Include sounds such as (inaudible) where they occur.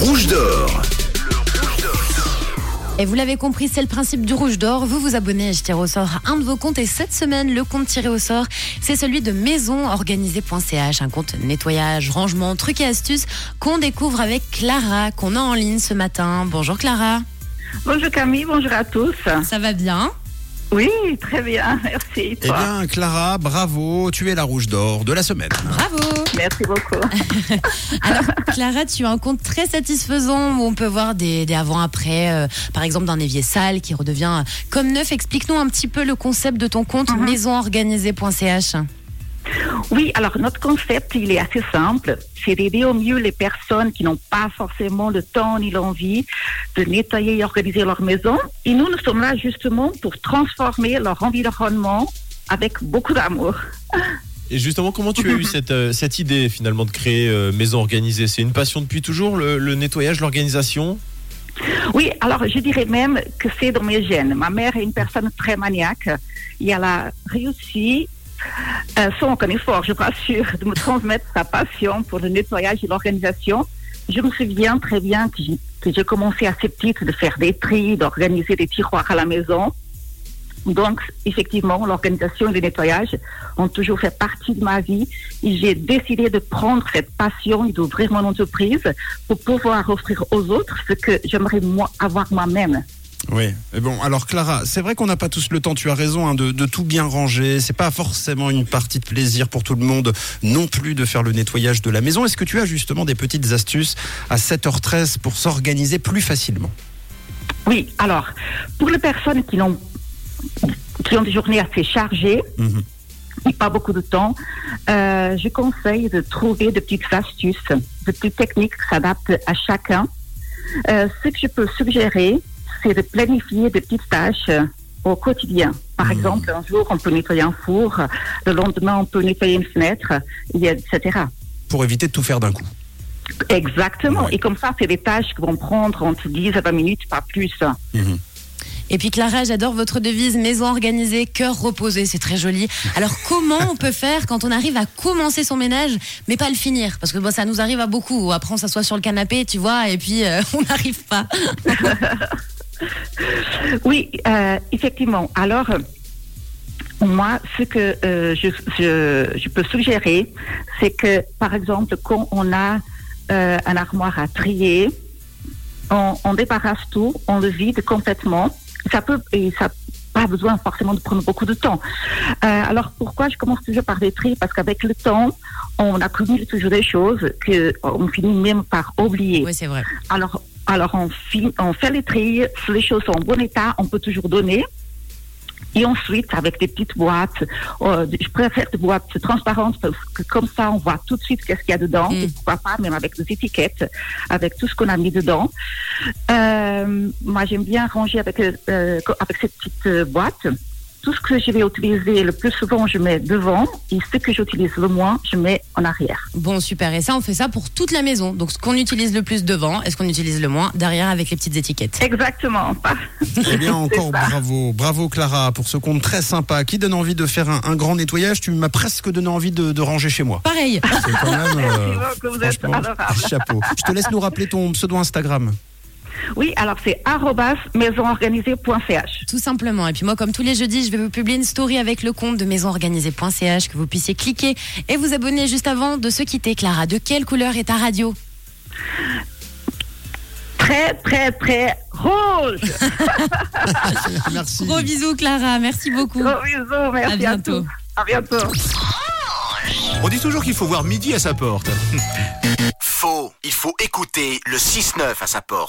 rouge d'or. Et vous l'avez compris, c'est le principe du rouge d'or. Vous vous abonnez à Je tire au sort un de vos comptes. Et cette semaine, le compte tiré au sort, c'est celui de maisonorganisée.ch, un compte nettoyage, rangement, trucs et astuces qu'on découvre avec Clara, qu'on a en ligne ce matin. Bonjour Clara. Bonjour Camille, bonjour à tous. Ça va bien? Oui, très bien, (laughs) merci. Eh bien, Clara, bravo, tu es la rouge d'or de la semaine. Bravo Merci beaucoup. (laughs) Alors, Clara, tu as un compte très satisfaisant où on peut voir des, des avant-après, euh, par exemple d'un évier sale qui redevient comme neuf. Explique-nous un petit peu le concept de ton compte maisonorganisée.ch. Oui, alors notre concept, il est assez simple. C'est d'aider au mieux les personnes qui n'ont pas forcément le temps ni l'envie de nettoyer et organiser leur maison. Et nous, nous sommes là justement pour transformer leur environnement avec beaucoup d'amour. Et justement, comment tu as eu (laughs) cette, euh, cette idée finalement de créer euh, Maison Organisée? C'est une passion depuis toujours, le, le nettoyage, l'organisation? Oui, alors je dirais même que c'est dans mes gènes. Ma mère est une personne très maniaque et elle a réussi, sans aucun effort, je vous rassure, de me transmettre sa passion pour le nettoyage et l'organisation. Je me souviens très bien que j'ai, que j'ai commencé assez petite de faire des tris, d'organiser des tiroirs à la maison. Donc, effectivement, l'organisation et le nettoyage ont toujours fait partie de ma vie. J'ai décidé de prendre cette passion et d'ouvrir mon entreprise pour pouvoir offrir aux autres ce que j'aimerais avoir moi-même. Oui. Bon, alors Clara, c'est vrai qu'on n'a pas tous le temps. Tu as raison hein, de, de tout bien ranger. C'est pas forcément une partie de plaisir pour tout le monde non plus de faire le nettoyage de la maison. Est-ce que tu as justement des petites astuces à 7h13 pour s'organiser plus facilement? Oui, alors, pour les personnes qui, n'ont, qui ont des journées assez chargées et pas beaucoup de temps, euh, je conseille de trouver de petites astuces, de petites techniques qui s'adaptent à chacun. Euh, ce que je peux suggérer, c'est de planifier des petites tâches euh, au quotidien. Par exemple, un jour, on peut nettoyer un four, le lendemain, on peut nettoyer une fenêtre, et etc. Pour éviter de tout faire d'un coup. Exactement. Ouais. Et comme ça, c'est des tâches qui vont prendre entre 10 à 20 minutes, pas plus. Mhm. Et puis Clara, j'adore votre devise maison organisée, cœur reposé, c'est très joli. (laughs) Alors comment on peut faire quand on arrive à commencer son ménage mais pas le finir? Parce que bon, ça nous arrive à beaucoup. Après on s'assoit sur le canapé, tu vois, et puis euh, (laughs) on n'arrive pas. (laughs) Oui, euh, effectivement. Alors, moi, ce que euh, je, je, je peux suggérer, c'est que, par exemple, quand on a euh, un armoire à trier, on, on débarrasse tout, on le vide complètement. Ça peut, et ça n'a pas besoin forcément de prendre beaucoup de temps. Euh, alors, pourquoi je commence toujours par des tri Parce qu'avec le temps, on accumule toujours des choses que on finit même par oublier. Oui, c'est vrai. Alors, alors on, on fait les tris, si les choses sont en bon état, on peut toujours donner. Et ensuite, avec des petites boîtes, euh, je préfère des boîtes transparentes parce que comme ça, on voit tout de suite qu'est-ce qu'il y a dedans. Mm. Et pourquoi pas, même avec des étiquettes, avec tout ce qu'on a mis dedans. Euh, moi, j'aime bien ranger avec, euh, avec cette petite euh, boîte. Tout ce que je vais utiliser le plus souvent, je mets devant. Et ce que j'utilise le moins, je mets en arrière. Bon, super. Et ça, on fait ça pour toute la maison. Donc ce qu'on utilise le plus devant et ce qu'on utilise le moins derrière avec les petites étiquettes. Exactement. (laughs) Eh bien, encore bravo. Bravo Clara pour ce compte très sympa qui donne envie de faire un, un grand nettoyage. Tu m'as presque donné envie de, de ranger chez moi. Pareil. C'est quand même. euh, vous êtes chapeau. Je te laisse nous rappeler ton pseudo Instagram. Oui, alors c'est arrobas maisonorganisée.ch. Tout simplement. Et puis moi, comme tous les jeudis, je vais vous publier une story avec le compte de maisonorganisée.ch que vous puissiez cliquer et vous abonner juste avant de se quitter. Clara, de quelle couleur est ta radio? Très, très, très rouge. (laughs) Merci. Gros bisous, Clara. Merci beaucoup. Gros bisous, merci À à, bientôt. tous. À bientôt. On dit toujours qu'il faut voir midi à sa porte. Faux. Il faut écouter le 6-9 à sa porte.